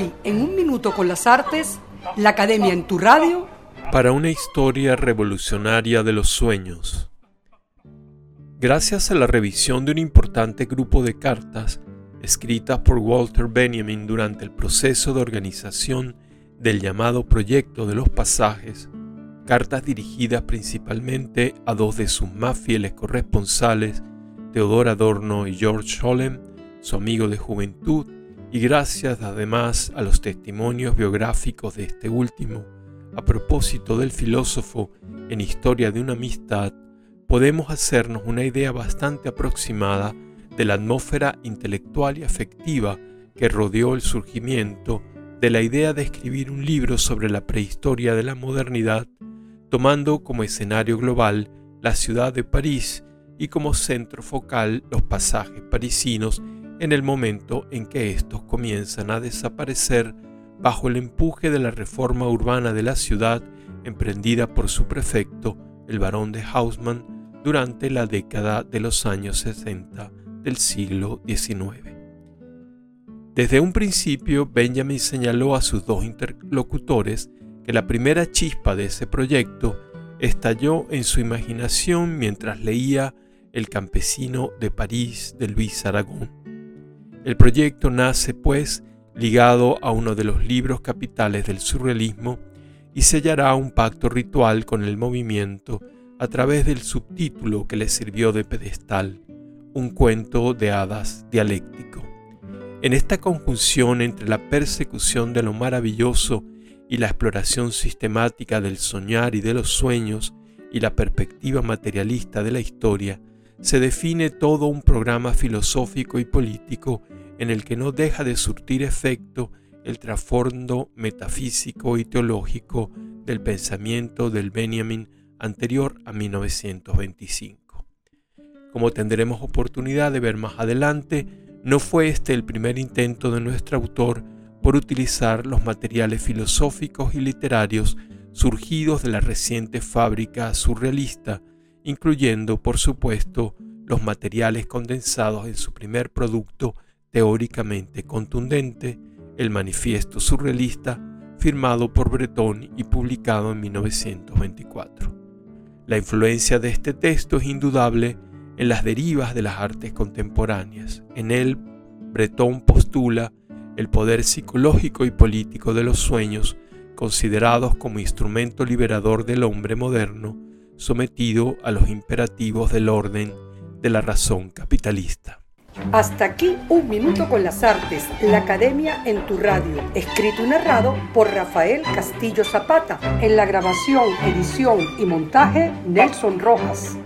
Hoy, en un minuto con las artes, la Academia en tu radio. Para una historia revolucionaria de los sueños. Gracias a la revisión de un importante grupo de cartas escritas por Walter Benjamin durante el proceso de organización del llamado Proyecto de los Pasajes, cartas dirigidas principalmente a dos de sus más fieles corresponsales, Theodor Adorno y George Scholem, su amigo de juventud, y gracias además a los testimonios biográficos de este último, a propósito del filósofo en Historia de una Amistad, podemos hacernos una idea bastante aproximada de la atmósfera intelectual y afectiva que rodeó el surgimiento de la idea de escribir un libro sobre la prehistoria de la modernidad, tomando como escenario global la ciudad de París y como centro focal los pasajes parisinos en el momento en que estos comienzan a desaparecer bajo el empuje de la reforma urbana de la ciudad emprendida por su prefecto, el barón de Haussmann, durante la década de los años 60 del siglo XIX. Desde un principio, Benjamin señaló a sus dos interlocutores que la primera chispa de ese proyecto estalló en su imaginación mientras leía El campesino de París de Luis Aragón. El proyecto nace, pues, ligado a uno de los libros capitales del surrealismo y sellará un pacto ritual con el movimiento a través del subtítulo que le sirvió de pedestal, un cuento de hadas dialéctico. En esta conjunción entre la persecución de lo maravilloso y la exploración sistemática del soñar y de los sueños y la perspectiva materialista de la historia, se define todo un programa filosófico y político en el que no deja de surtir efecto el trasfondo metafísico y teológico del pensamiento del Benjamin anterior a 1925. Como tendremos oportunidad de ver más adelante, no fue este el primer intento de nuestro autor por utilizar los materiales filosóficos y literarios surgidos de la reciente fábrica surrealista incluyendo, por supuesto, los materiales condensados en su primer producto teóricamente contundente, el Manifiesto Surrealista, firmado por Breton y publicado en 1924. La influencia de este texto es indudable en las derivas de las artes contemporáneas. En él, Breton postula el poder psicológico y político de los sueños, considerados como instrumento liberador del hombre moderno, sometido a los imperativos del orden de la razón capitalista. Hasta aquí un minuto con las artes, la academia en tu radio, escrito y narrado por Rafael Castillo Zapata, en la grabación, edición y montaje Nelson Rojas.